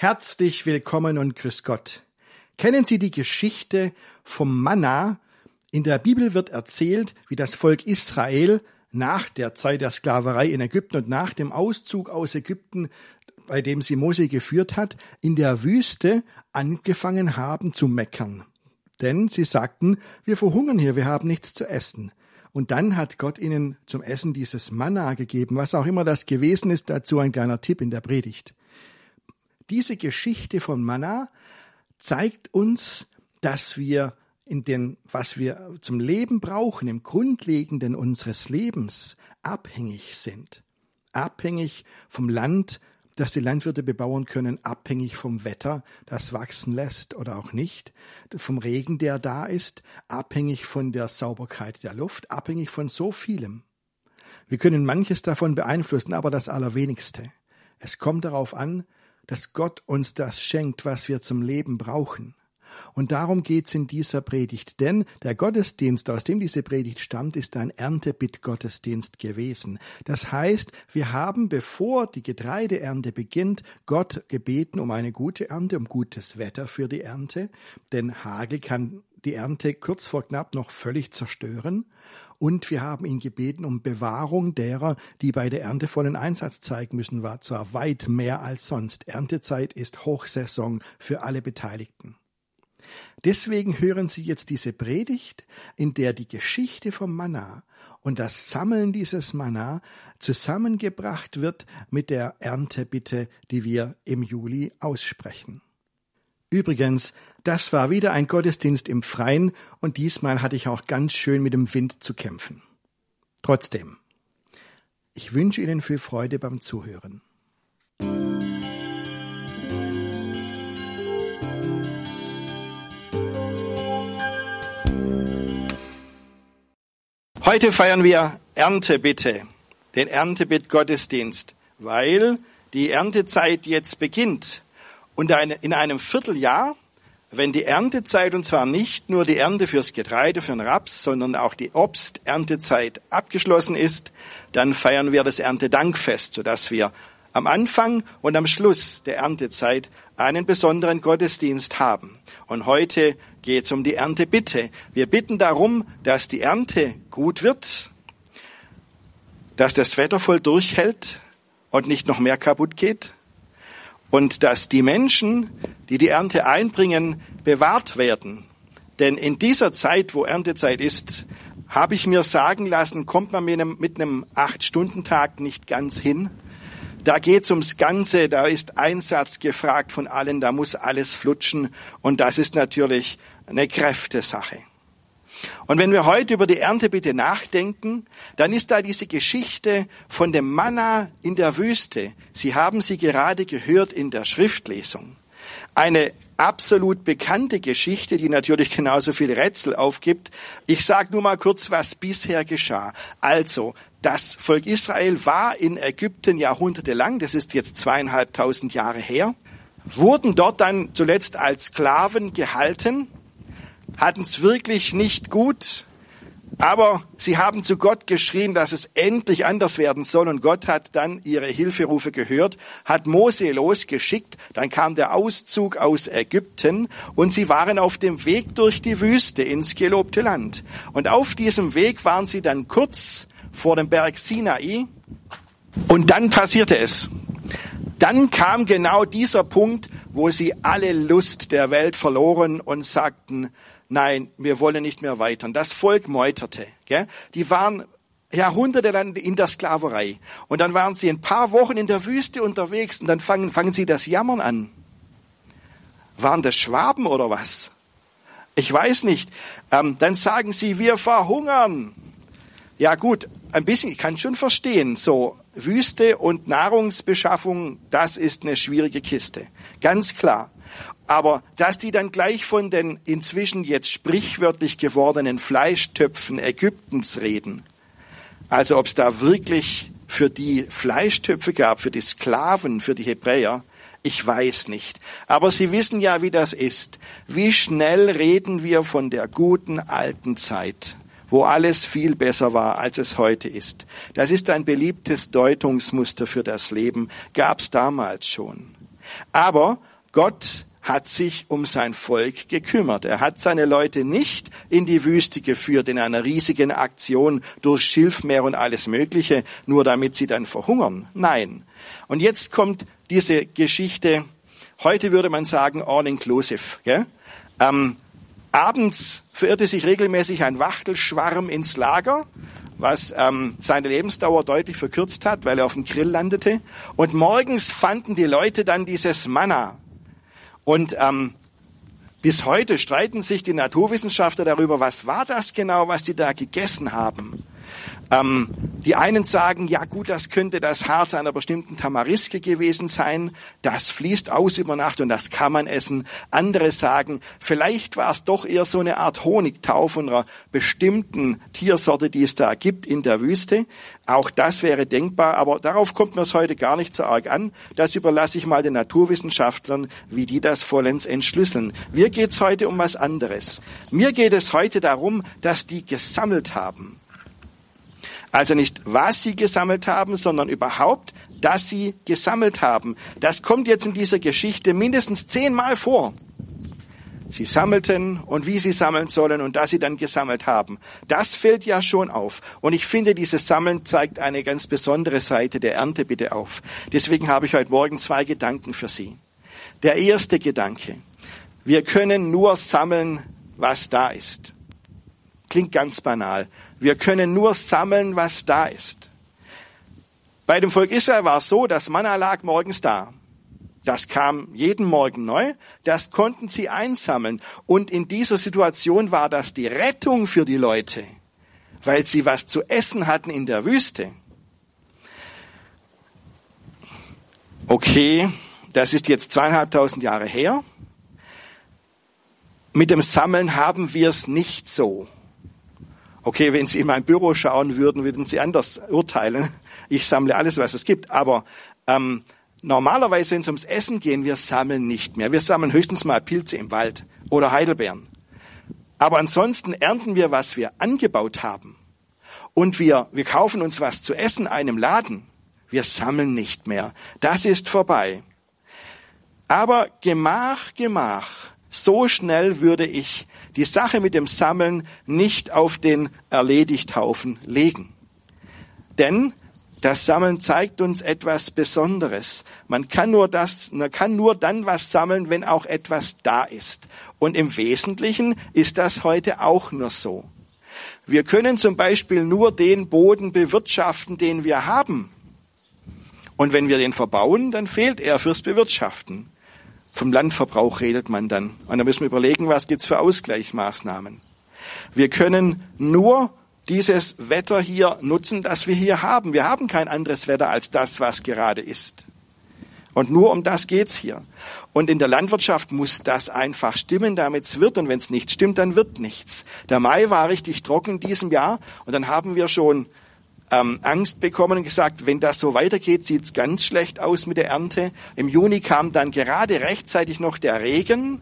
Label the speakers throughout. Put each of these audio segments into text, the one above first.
Speaker 1: Herzlich willkommen und grüß Gott. Kennen Sie die Geschichte vom Manna? In der Bibel wird erzählt, wie das Volk Israel nach der Zeit der Sklaverei in Ägypten und nach dem Auszug aus Ägypten, bei dem sie Mose geführt hat, in der Wüste angefangen haben zu meckern. Denn sie sagten, wir verhungern hier, wir haben nichts zu essen. Und dann hat Gott ihnen zum Essen dieses Manna gegeben, was auch immer das gewesen ist, dazu ein kleiner Tipp in der Predigt. Diese Geschichte von Manna zeigt uns, dass wir in den, was wir zum Leben brauchen, im Grundlegenden unseres Lebens, abhängig sind. Abhängig vom Land, das die Landwirte bebauen können, abhängig vom Wetter, das wachsen lässt oder auch nicht, vom Regen, der da ist, abhängig von der Sauberkeit der Luft, abhängig von so vielem. Wir können manches davon beeinflussen, aber das Allerwenigste. Es kommt darauf an, dass Gott uns das schenkt, was wir zum Leben brauchen. Und darum geht's in dieser Predigt, denn der Gottesdienst, aus dem diese Predigt stammt, ist ein Erntebittgottesdienst gewesen. Das heißt, wir haben, bevor die Getreideernte beginnt, Gott gebeten um eine gute Ernte, um gutes Wetter für die Ernte, denn Hagel kann die Ernte kurz vor knapp noch völlig zerstören. Und wir haben ihn gebeten um Bewahrung derer, die bei der Ernte vollen Einsatz zeigen müssen, war zwar weit mehr als sonst. Erntezeit ist Hochsaison für alle Beteiligten. Deswegen hören Sie jetzt diese Predigt, in der die Geschichte vom Manna und das Sammeln dieses Manna zusammengebracht wird mit der Erntebitte, die wir im Juli aussprechen. Übrigens, das war wieder ein Gottesdienst im Freien und diesmal hatte ich auch ganz schön mit dem Wind zu kämpfen. Trotzdem, ich wünsche Ihnen viel Freude beim Zuhören. Heute feiern wir Erntebitte, den Erntebitt-Gottesdienst, weil die Erntezeit jetzt beginnt. Und in einem Vierteljahr, wenn die Erntezeit, und zwar nicht nur die Ernte fürs Getreide, für den Raps, sondern auch die Obst-Erntezeit abgeschlossen ist, dann feiern wir das Erntedankfest, sodass wir am Anfang und am Schluss der Erntezeit einen besonderen Gottesdienst haben. Und heute geht es um die Erntebitte. Wir bitten darum, dass die Ernte gut wird, dass das Wetter voll durchhält und nicht noch mehr kaputt geht und dass die Menschen, die die Ernte einbringen, bewahrt werden. Denn in dieser Zeit, wo Erntezeit ist, habe ich mir sagen lassen, kommt man mit einem, mit einem Acht-Stunden-Tag nicht ganz hin. Da geht's ums Ganze, da ist Einsatz gefragt von allen, da muss alles flutschen und das ist natürlich eine Kräftesache. Und wenn wir heute über die Ernte bitte nachdenken, dann ist da diese Geschichte von dem Manna in der Wüste. Sie haben sie gerade gehört in der Schriftlesung. Eine absolut bekannte Geschichte, die natürlich genauso viel Rätsel aufgibt. Ich sage nur mal kurz, was bisher geschah. Also, das Volk Israel war in Ägypten jahrhundertelang, das ist jetzt zweieinhalbtausend Jahre her, wurden dort dann zuletzt als Sklaven gehalten hatten es wirklich nicht gut, aber sie haben zu Gott geschrien, dass es endlich anders werden soll. Und Gott hat dann ihre Hilferufe gehört, hat Mose losgeschickt. Dann kam der Auszug aus Ägypten und sie waren auf dem Weg durch die Wüste ins gelobte Land. Und auf diesem Weg waren sie dann kurz vor dem Berg Sinai. Und dann passierte es. Dann kam genau dieser Punkt, wo sie alle Lust der Welt verloren und sagten, nein, wir wollen nicht mehr weiter. Und das Volk meuterte. Gell? Die waren Jahrhunderte lang in der Sklaverei. Und dann waren sie ein paar Wochen in der Wüste unterwegs und dann fangen, fangen sie das Jammern an. Waren das Schwaben oder was? Ich weiß nicht. Ähm, dann sagen sie, wir verhungern. Ja gut, ein bisschen, ich kann schon verstehen, so Wüste und Nahrungsbeschaffung, das ist eine schwierige Kiste. Ganz klar. Aber dass die dann gleich von den inzwischen jetzt sprichwörtlich gewordenen Fleischtöpfen Ägyptens reden, also ob es da wirklich für die Fleischtöpfe gab, für die Sklaven, für die Hebräer, ich weiß nicht. Aber Sie wissen ja, wie das ist. Wie schnell reden wir von der guten alten Zeit, wo alles viel besser war, als es heute ist. Das ist ein beliebtes Deutungsmuster für das Leben, gab es damals schon. Aber Gott hat sich um sein Volk gekümmert. Er hat seine Leute nicht in die Wüste geführt in einer riesigen Aktion durch Schilfmeer und alles Mögliche, nur damit sie dann verhungern. Nein. Und jetzt kommt diese Geschichte, heute würde man sagen, all inclusive. Gell? Ähm, abends verirrte sich regelmäßig ein Wachtelschwarm ins Lager, was ähm, seine Lebensdauer deutlich verkürzt hat, weil er auf dem Grill landete. Und morgens fanden die Leute dann dieses Manna, und ähm, bis heute streiten sich die Naturwissenschaftler darüber, was war das genau, was sie da gegessen haben. Ähm, die einen sagen, ja gut, das könnte das Harz einer bestimmten Tamariske gewesen sein, das fließt aus über Nacht und das kann man essen. Andere sagen, vielleicht war es doch eher so eine Art Honigtau von einer bestimmten Tiersorte, die es da gibt in der Wüste. Auch das wäre denkbar, aber darauf kommt mir es heute gar nicht so arg an. Das überlasse ich mal den Naturwissenschaftlern, wie die das vollends entschlüsseln. Mir geht es heute um was anderes. Mir geht es heute darum, dass die gesammelt haben. Also nicht, was sie gesammelt haben, sondern überhaupt, dass sie gesammelt haben. Das kommt jetzt in dieser Geschichte mindestens zehnmal vor. Sie sammelten und wie sie sammeln sollen und dass sie dann gesammelt haben. Das fällt ja schon auf. Und ich finde, dieses Sammeln zeigt eine ganz besondere Seite der Ernte bitte auf. Deswegen habe ich heute Morgen zwei Gedanken für Sie. Der erste Gedanke. Wir können nur sammeln, was da ist. Klingt ganz banal. Wir können nur sammeln, was da ist. Bei dem Volk Israel war es so, das Manna lag morgens da. Das kam jeden Morgen neu. Das konnten sie einsammeln. Und in dieser Situation war das die Rettung für die Leute, weil sie was zu essen hatten in der Wüste. Okay, das ist jetzt zweieinhalbtausend Jahre her. Mit dem Sammeln haben wir es nicht so. Okay, wenn Sie in mein Büro schauen würden, würden Sie anders urteilen. Ich sammle alles, was es gibt. Aber ähm, normalerweise, wenn es ums Essen geht, wir sammeln nicht mehr. Wir sammeln höchstens mal Pilze im Wald oder Heidelbeeren. Aber ansonsten ernten wir, was wir angebaut haben. Und wir, wir kaufen uns was zu essen in einem Laden. Wir sammeln nicht mehr. Das ist vorbei. Aber Gemach, Gemach, so schnell würde ich die Sache mit dem Sammeln nicht auf den Erledigthaufen legen. Denn das Sammeln zeigt uns etwas Besonderes. Man kann nur das, man kann nur dann was sammeln, wenn auch etwas da ist. Und im Wesentlichen ist das heute auch nur so. Wir können zum Beispiel nur den Boden bewirtschaften, den wir haben. Und wenn wir den verbauen, dann fehlt er fürs Bewirtschaften. Vom Landverbrauch redet man dann. Und da müssen wir überlegen, was gibt's für Ausgleichsmaßnahmen. Wir können nur dieses Wetter hier nutzen, das wir hier haben. Wir haben kein anderes Wetter als das, was gerade ist. Und nur um das geht's hier. Und in der Landwirtschaft muss das einfach stimmen, damit es wird. Und wenn es nicht stimmt, dann wird nichts. Der Mai war richtig trocken in diesem Jahr. Und dann haben wir schon ähm, Angst bekommen und gesagt, wenn das so weitergeht, sieht es ganz schlecht aus mit der Ernte. Im Juni kam dann gerade rechtzeitig noch der Regen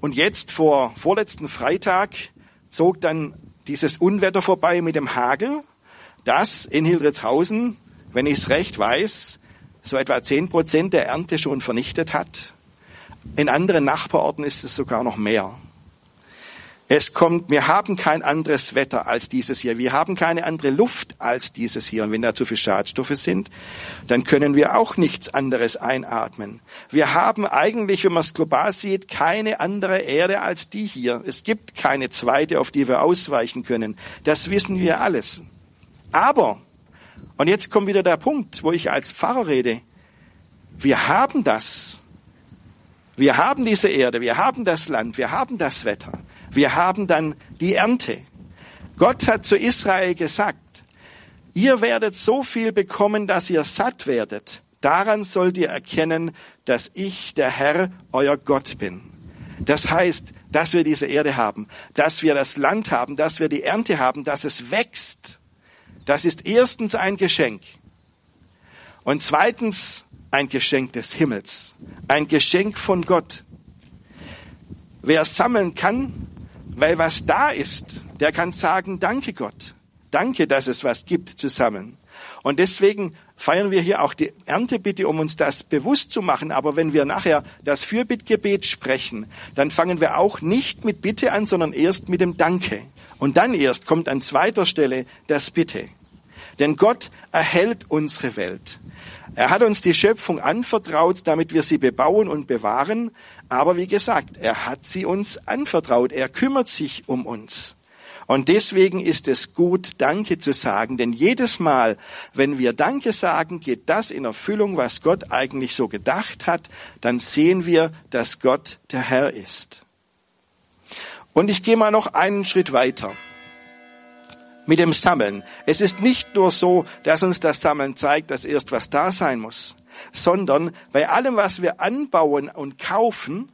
Speaker 1: und jetzt vor vorletzten Freitag zog dann dieses Unwetter vorbei mit dem Hagel, das in Hildritzhausen, wenn ich es recht weiß, so etwa zehn Prozent der Ernte schon vernichtet hat. In anderen Nachbarorten ist es sogar noch mehr. Es kommt, wir haben kein anderes Wetter als dieses hier. Wir haben keine andere Luft als dieses hier. Und wenn da zu viele Schadstoffe sind, dann können wir auch nichts anderes einatmen. Wir haben eigentlich, wenn man es global sieht, keine andere Erde als die hier. Es gibt keine zweite, auf die wir ausweichen können. Das wissen wir alles. Aber, und jetzt kommt wieder der Punkt, wo ich als Pfarrer rede. Wir haben das. Wir haben diese Erde, wir haben das Land, wir haben das Wetter. Wir haben dann die Ernte. Gott hat zu Israel gesagt, ihr werdet so viel bekommen, dass ihr satt werdet. Daran sollt ihr erkennen, dass ich der Herr, euer Gott bin. Das heißt, dass wir diese Erde haben, dass wir das Land haben, dass wir die Ernte haben, dass es wächst. Das ist erstens ein Geschenk. Und zweitens ein Geschenk des Himmels. Ein Geschenk von Gott. Wer sammeln kann, weil was da ist, der kann sagen, danke Gott. Danke, dass es was gibt zu sammeln. Und deswegen feiern wir hier auch die Erntebitte, um uns das bewusst zu machen. Aber wenn wir nachher das Fürbittgebet sprechen, dann fangen wir auch nicht mit Bitte an, sondern erst mit dem Danke. Und dann erst kommt an zweiter Stelle das Bitte. Denn Gott erhält unsere Welt. Er hat uns die Schöpfung anvertraut, damit wir sie bebauen und bewahren. Aber wie gesagt, er hat sie uns anvertraut. Er kümmert sich um uns. Und deswegen ist es gut, Danke zu sagen, denn jedes Mal, wenn wir Danke sagen, geht das in Erfüllung, was Gott eigentlich so gedacht hat, dann sehen wir, dass Gott der Herr ist. Und ich gehe mal noch einen Schritt weiter mit dem Sammeln. Es ist nicht nur so, dass uns das Sammeln zeigt, dass erst was da sein muss, sondern bei allem, was wir anbauen und kaufen,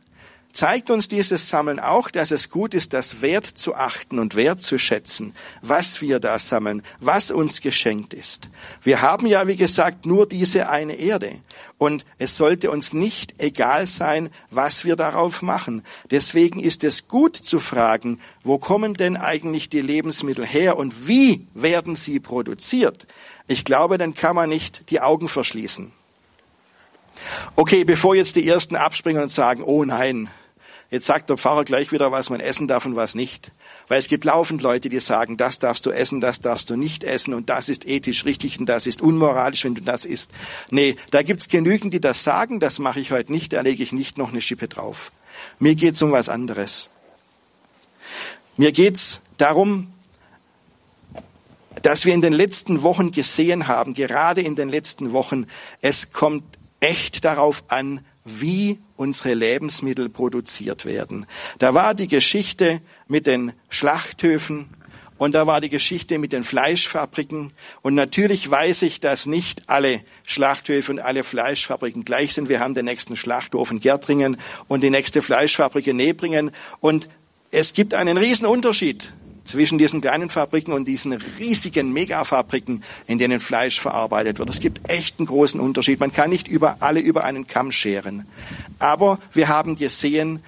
Speaker 1: zeigt uns dieses Sammeln auch, dass es gut ist, das Wert zu achten und Wert zu schätzen, was wir da sammeln, was uns geschenkt ist. Wir haben ja, wie gesagt, nur diese eine Erde. Und es sollte uns nicht egal sein, was wir darauf machen. Deswegen ist es gut zu fragen, wo kommen denn eigentlich die Lebensmittel her und wie werden sie produziert? Ich glaube, dann kann man nicht die Augen verschließen. Okay, bevor jetzt die Ersten abspringen und sagen, oh nein, Jetzt sagt der Pfarrer gleich wieder, was man essen darf und was nicht. Weil es gibt laufend Leute, die sagen, das darfst du essen, das darfst du nicht essen und das ist ethisch richtig und das ist unmoralisch, wenn du das isst. Nee, da gibt's genügend, die das sagen, das mache ich heute nicht, da lege ich nicht noch eine Schippe drauf. Mir geht's um was anderes. Mir geht's darum, dass wir in den letzten Wochen gesehen haben, gerade in den letzten Wochen, es kommt echt darauf an, wie unsere Lebensmittel produziert werden. Da war die Geschichte mit den Schlachthöfen und da war die Geschichte mit den Fleischfabriken. Und natürlich weiß ich, dass nicht alle Schlachthöfe und alle Fleischfabriken gleich sind. Wir haben den nächsten Schlachthof in Gärtringen und die nächste Fleischfabrik in Nebringen. Und es gibt einen riesen Unterschied zwischen diesen kleinen Fabriken und diesen riesigen Megafabriken, in denen Fleisch verarbeitet wird. Es gibt echt einen großen Unterschied. Man kann nicht über alle über einen Kamm scheren. Aber wir haben gesehen,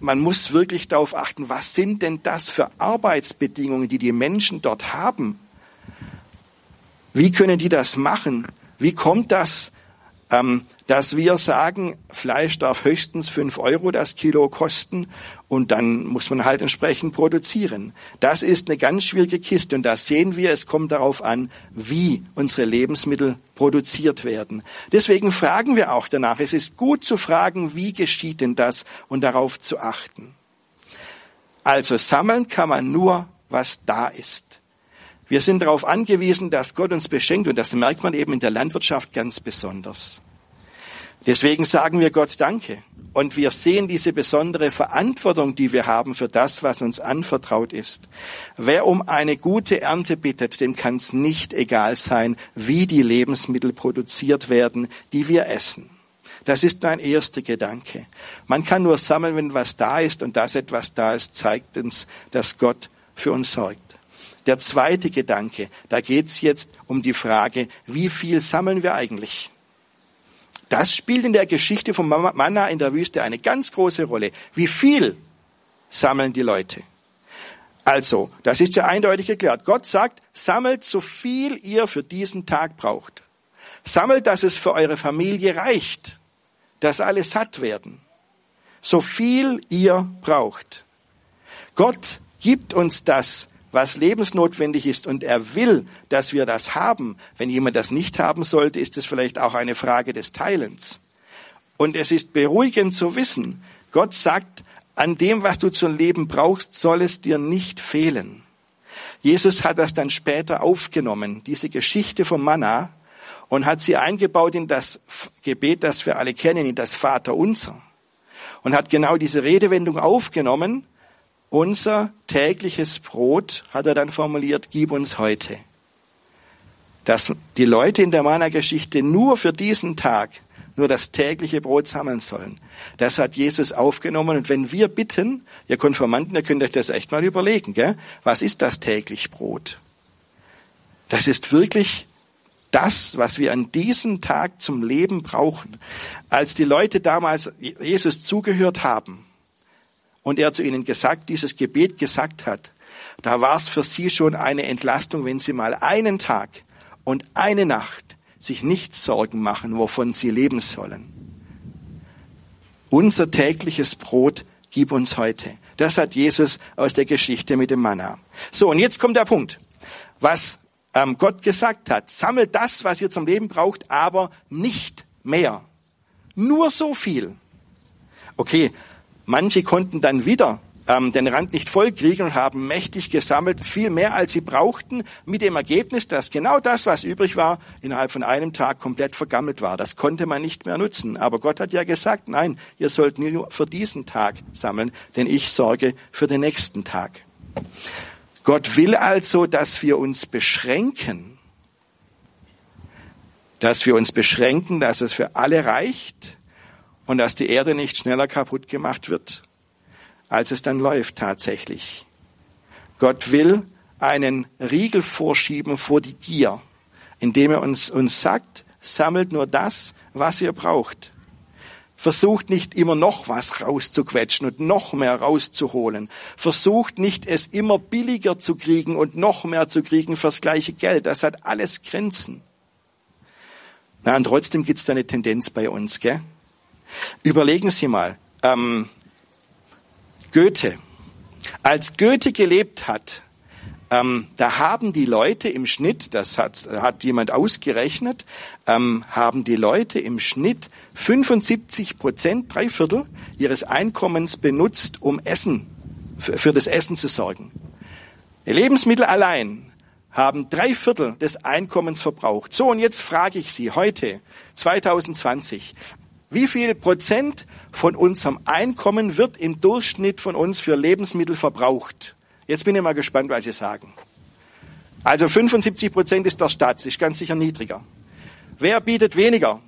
Speaker 1: man muss wirklich darauf achten, was sind denn das für Arbeitsbedingungen, die die Menschen dort haben? Wie können die das machen? Wie kommt das, dass wir sagen, Fleisch darf höchstens fünf Euro das Kilo kosten und dann muss man halt entsprechend produzieren. Das ist eine ganz schwierige Kiste und da sehen wir, es kommt darauf an, wie unsere Lebensmittel produziert werden. Deswegen fragen wir auch danach. Es ist gut zu fragen, wie geschieht denn das und darauf zu achten. Also sammeln kann man nur, was da ist. Wir sind darauf angewiesen, dass Gott uns beschenkt und das merkt man eben in der Landwirtschaft ganz besonders. Deswegen sagen wir Gott Danke. Und wir sehen diese besondere Verantwortung, die wir haben für das, was uns anvertraut ist. Wer um eine gute Ernte bittet, dem kann es nicht egal sein, wie die Lebensmittel produziert werden, die wir essen. Das ist mein erster Gedanke. Man kann nur sammeln, wenn was da ist, und das etwas da ist, zeigt uns, dass Gott für uns sorgt. Der zweite Gedanke, da geht es jetzt um die Frage, wie viel sammeln wir eigentlich? Das spielt in der Geschichte von Manna in der Wüste eine ganz große Rolle. Wie viel sammeln die Leute? Also, das ist ja eindeutig geklärt. Gott sagt, sammelt so viel ihr für diesen Tag braucht. Sammelt, dass es für eure Familie reicht, dass alle satt werden. So viel ihr braucht. Gott gibt uns das was lebensnotwendig ist und er will, dass wir das haben. Wenn jemand das nicht haben sollte, ist es vielleicht auch eine Frage des Teilens. Und es ist beruhigend zu wissen, Gott sagt, an dem, was du zum Leben brauchst, soll es dir nicht fehlen. Jesus hat das dann später aufgenommen, diese Geschichte vom Manna, und hat sie eingebaut in das Gebet, das wir alle kennen, in das Vaterunser. Und hat genau diese Redewendung aufgenommen unser tägliches Brot, hat er dann formuliert, gib uns heute. Dass die Leute in der Mana-Geschichte nur für diesen Tag nur das tägliche Brot sammeln sollen. Das hat Jesus aufgenommen. Und wenn wir bitten, ihr Konformanten, ihr könnt euch das echt mal überlegen, gell? was ist das täglich Brot? Das ist wirklich das, was wir an diesem Tag zum Leben brauchen. Als die Leute damals Jesus zugehört haben, und er zu ihnen gesagt, dieses Gebet gesagt hat, da war es für sie schon eine Entlastung, wenn sie mal einen Tag und eine Nacht sich nicht Sorgen machen, wovon sie leben sollen. Unser tägliches Brot gib uns heute. Das hat Jesus aus der Geschichte mit dem Manna. So, und jetzt kommt der Punkt. Was ähm, Gott gesagt hat, sammelt das, was ihr zum Leben braucht, aber nicht mehr. Nur so viel. Okay, manche konnten dann wieder ähm, den Rand nicht voll kriegen und haben mächtig gesammelt, viel mehr als sie brauchten, mit dem Ergebnis, dass genau das, was übrig war, innerhalb von einem Tag komplett vergammelt war. Das konnte man nicht mehr nutzen. Aber Gott hat ja gesagt, nein, ihr sollt nur für diesen Tag sammeln, denn ich sorge für den nächsten Tag. Gott will also, dass wir uns beschränken, dass wir uns beschränken, dass es für alle reicht und dass die Erde nicht schneller kaputt gemacht wird als es dann läuft tatsächlich. Gott will einen Riegel vorschieben vor die Gier, indem er uns, uns sagt, sammelt nur das, was ihr braucht. Versucht nicht immer noch was rauszuquetschen und noch mehr rauszuholen. Versucht nicht es immer billiger zu kriegen und noch mehr zu kriegen fürs gleiche Geld. Das hat alles Grenzen. Na, und trotzdem gibt's da eine Tendenz bei uns, gell? Überlegen Sie mal, ähm, Goethe. Als Goethe gelebt hat, ähm, da haben die Leute im Schnitt, das hat, hat jemand ausgerechnet, ähm, haben die Leute im Schnitt 75 Prozent, drei Viertel ihres Einkommens benutzt, um Essen, für, für das Essen zu sorgen. Lebensmittel allein haben drei Viertel des Einkommens verbraucht. So, und jetzt frage ich Sie heute, 2020, wie viel Prozent von unserem Einkommen wird im Durchschnitt von uns für Lebensmittel verbraucht? Jetzt bin ich mal gespannt, was Sie sagen. Also 75 Prozent ist der Staat, ist ganz sicher niedriger. Wer bietet weniger?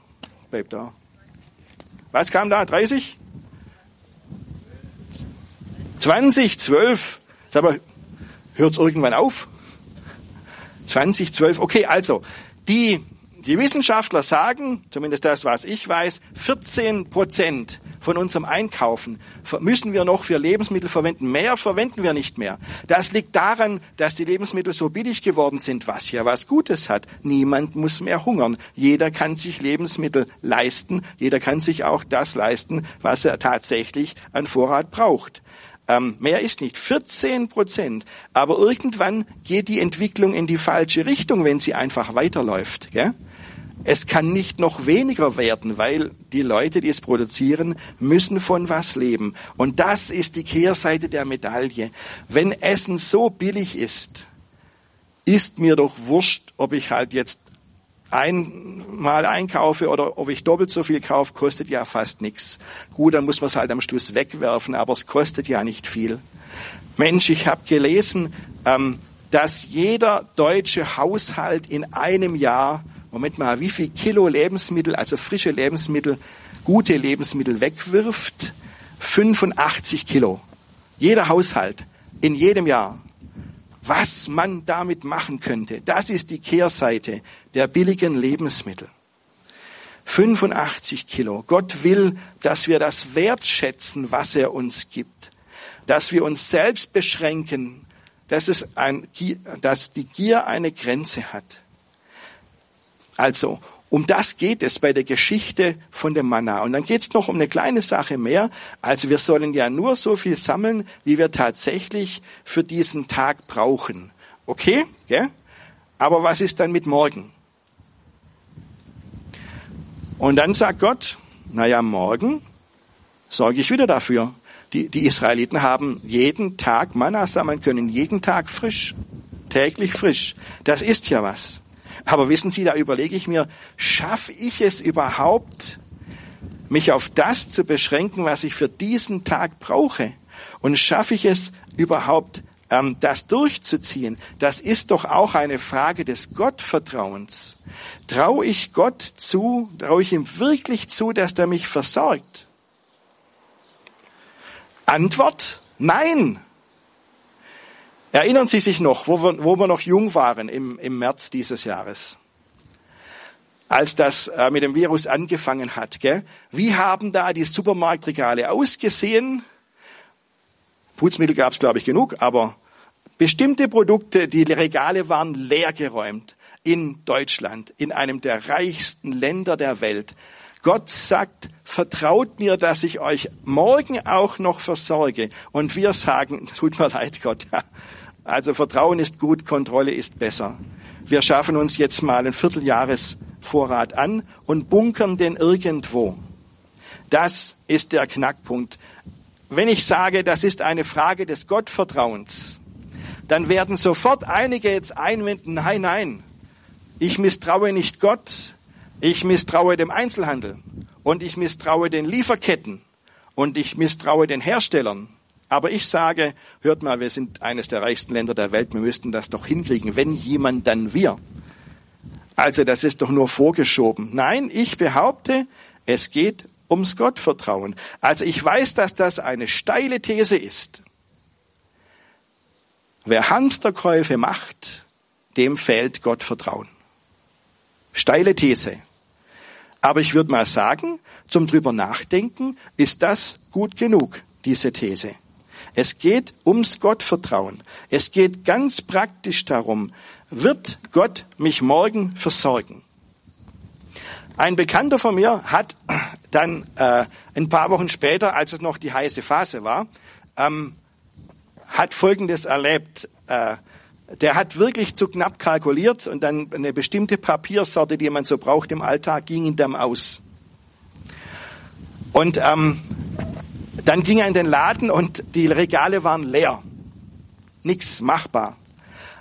Speaker 1: Bleibt da. Was kam da? 30? 20, 12. Sag mal, hört es irgendwann auf? 20, 12. Okay, also die die Wissenschaftler sagen, zumindest das, was ich weiß, 14 Prozent von unserem Einkaufen müssen wir noch für Lebensmittel verwenden. Mehr verwenden wir nicht mehr. Das liegt daran, dass die Lebensmittel so billig geworden sind, was ja was Gutes hat. Niemand muss mehr hungern. Jeder kann sich Lebensmittel leisten. Jeder kann sich auch das leisten, was er tatsächlich an Vorrat braucht. Ähm, mehr ist nicht. 14 Prozent. Aber irgendwann geht die Entwicklung in die falsche Richtung, wenn sie einfach weiterläuft. Gell? Es kann nicht noch weniger werden, weil die Leute, die es produzieren, müssen von was leben. Und das ist die Kehrseite der Medaille. Wenn Essen so billig ist, ist mir doch wurscht, ob ich halt jetzt einmal einkaufe oder ob ich doppelt so viel kaufe, kostet ja fast nichts. Gut, dann muss man es halt am Schluss wegwerfen, aber es kostet ja nicht viel. Mensch, ich habe gelesen, ähm, dass jeder deutsche Haushalt in einem Jahr Moment mal, wie viel Kilo Lebensmittel, also frische Lebensmittel, gute Lebensmittel wegwirft? 85 Kilo. Jeder Haushalt in jedem Jahr. Was man damit machen könnte, das ist die Kehrseite der billigen Lebensmittel. 85 Kilo. Gott will, dass wir das wertschätzen, was er uns gibt. Dass wir uns selbst beschränken, dass, es ein, dass die Gier eine Grenze hat. Also, um das geht es bei der Geschichte von dem Manna. Und dann geht es noch um eine kleine Sache mehr. Also wir sollen ja nur so viel sammeln, wie wir tatsächlich für diesen Tag brauchen. Okay? Ja? Aber was ist dann mit morgen? Und dann sagt Gott, naja, morgen sorge ich wieder dafür. Die, die Israeliten haben jeden Tag Manna sammeln können, jeden Tag frisch, täglich frisch. Das ist ja was. Aber wissen Sie, da überlege ich mir, schaffe ich es überhaupt, mich auf das zu beschränken, was ich für diesen Tag brauche? Und schaffe ich es überhaupt, ähm, das durchzuziehen? Das ist doch auch eine Frage des Gottvertrauens. Traue ich Gott zu, traue ich ihm wirklich zu, dass er mich versorgt? Antwort, nein. Erinnern Sie sich noch, wo wir, wo wir noch jung waren im, im März dieses Jahres? Als das äh, mit dem Virus angefangen hat, gell? Wie haben da die Supermarktregale ausgesehen? Putzmittel gab es, glaube ich, genug, aber Bestimmte Produkte, die Regale waren leergeräumt in Deutschland, in einem der reichsten Länder der Welt. Gott sagt, vertraut mir, dass ich euch morgen auch noch versorge. Und wir sagen, tut mir leid, Gott. Also Vertrauen ist gut, Kontrolle ist besser. Wir schaffen uns jetzt mal ein Vierteljahresvorrat an und bunkern den irgendwo. Das ist der Knackpunkt. Wenn ich sage, das ist eine Frage des Gottvertrauens, dann werden sofort einige jetzt einwenden, nein, nein, ich misstraue nicht Gott, ich misstraue dem Einzelhandel und ich misstraue den Lieferketten und ich misstraue den Herstellern. Aber ich sage, hört mal, wir sind eines der reichsten Länder der Welt, wir müssten das doch hinkriegen. Wenn jemand, dann wir. Also das ist doch nur vorgeschoben. Nein, ich behaupte, es geht ums Gottvertrauen. Also ich weiß, dass das eine steile These ist. Wer Hamsterkäufe macht, dem fehlt Gottvertrauen. Steile These. Aber ich würde mal sagen, zum drüber nachdenken ist das gut genug, diese These. Es geht ums Gottvertrauen. Es geht ganz praktisch darum, wird Gott mich morgen versorgen? Ein Bekannter von mir hat dann äh, ein paar Wochen später, als es noch die heiße Phase war, ähm, hat Folgendes erlebt. Äh, der hat wirklich zu knapp kalkuliert und dann eine bestimmte Papiersorte, die man so braucht im Alltag, ging ihm dann aus. Und ähm, dann ging er in den Laden und die Regale waren leer. Nichts machbar.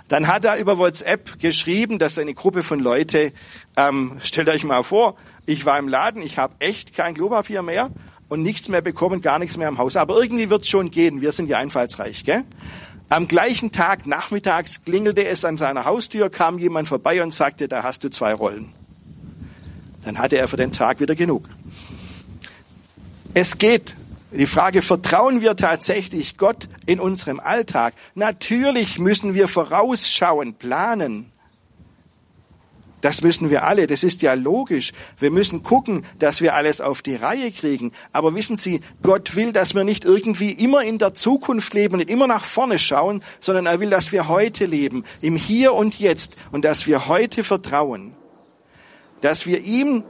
Speaker 1: Dann hat er über WhatsApp geschrieben, dass eine Gruppe von Leute, ähm, stellt euch mal vor, ich war im Laden, ich habe echt kein Klopapier mehr und nichts mehr bekommen, gar nichts mehr im Haus. Aber irgendwie wird es schon gehen, wir sind ja einfallsreich. Gell? Am gleichen Tag nachmittags klingelte es an seiner Haustür, kam jemand vorbei und sagte, da hast du zwei Rollen. Dann hatte er für den Tag wieder genug. Es geht. Die Frage, vertrauen wir tatsächlich Gott in unserem Alltag? Natürlich müssen wir vorausschauen, planen. Das müssen wir alle, das ist ja logisch. Wir müssen gucken, dass wir alles auf die Reihe kriegen. Aber wissen Sie, Gott will, dass wir nicht irgendwie immer in der Zukunft leben und immer nach vorne schauen, sondern er will, dass wir heute leben, im Hier und Jetzt und dass wir heute vertrauen. Dass wir ihm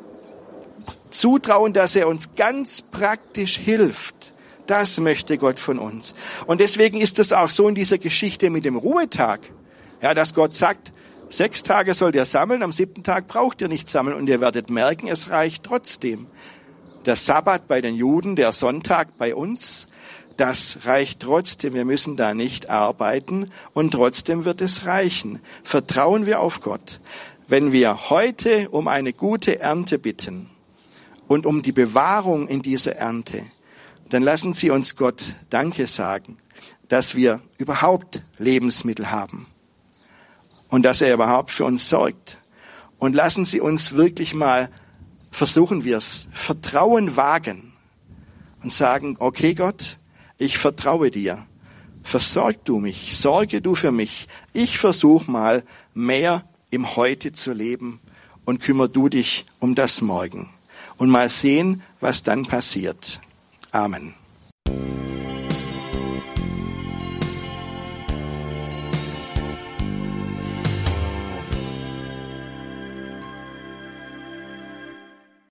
Speaker 1: zutrauen, dass er uns ganz praktisch hilft. Das möchte Gott von uns. Und deswegen ist es auch so in dieser Geschichte mit dem Ruhetag, ja, dass Gott sagt, Sechs Tage sollt ihr sammeln, am siebten Tag braucht ihr nicht sammeln und ihr werdet merken, es reicht trotzdem. Der Sabbat bei den Juden, der Sonntag bei uns, das reicht trotzdem. Wir müssen da nicht arbeiten und trotzdem wird es reichen. Vertrauen wir auf Gott. Wenn wir heute um eine gute Ernte bitten und um die Bewahrung in dieser Ernte, dann lassen Sie uns Gott Danke sagen, dass wir überhaupt Lebensmittel haben und dass er überhaupt für uns sorgt. Und lassen Sie uns wirklich mal, versuchen wir es, Vertrauen wagen und sagen, okay Gott, ich vertraue dir. Versorg du mich, sorge du für mich. Ich versuche mal mehr im Heute zu leben und kümmer du dich um das Morgen. Und mal sehen, was dann passiert. Amen.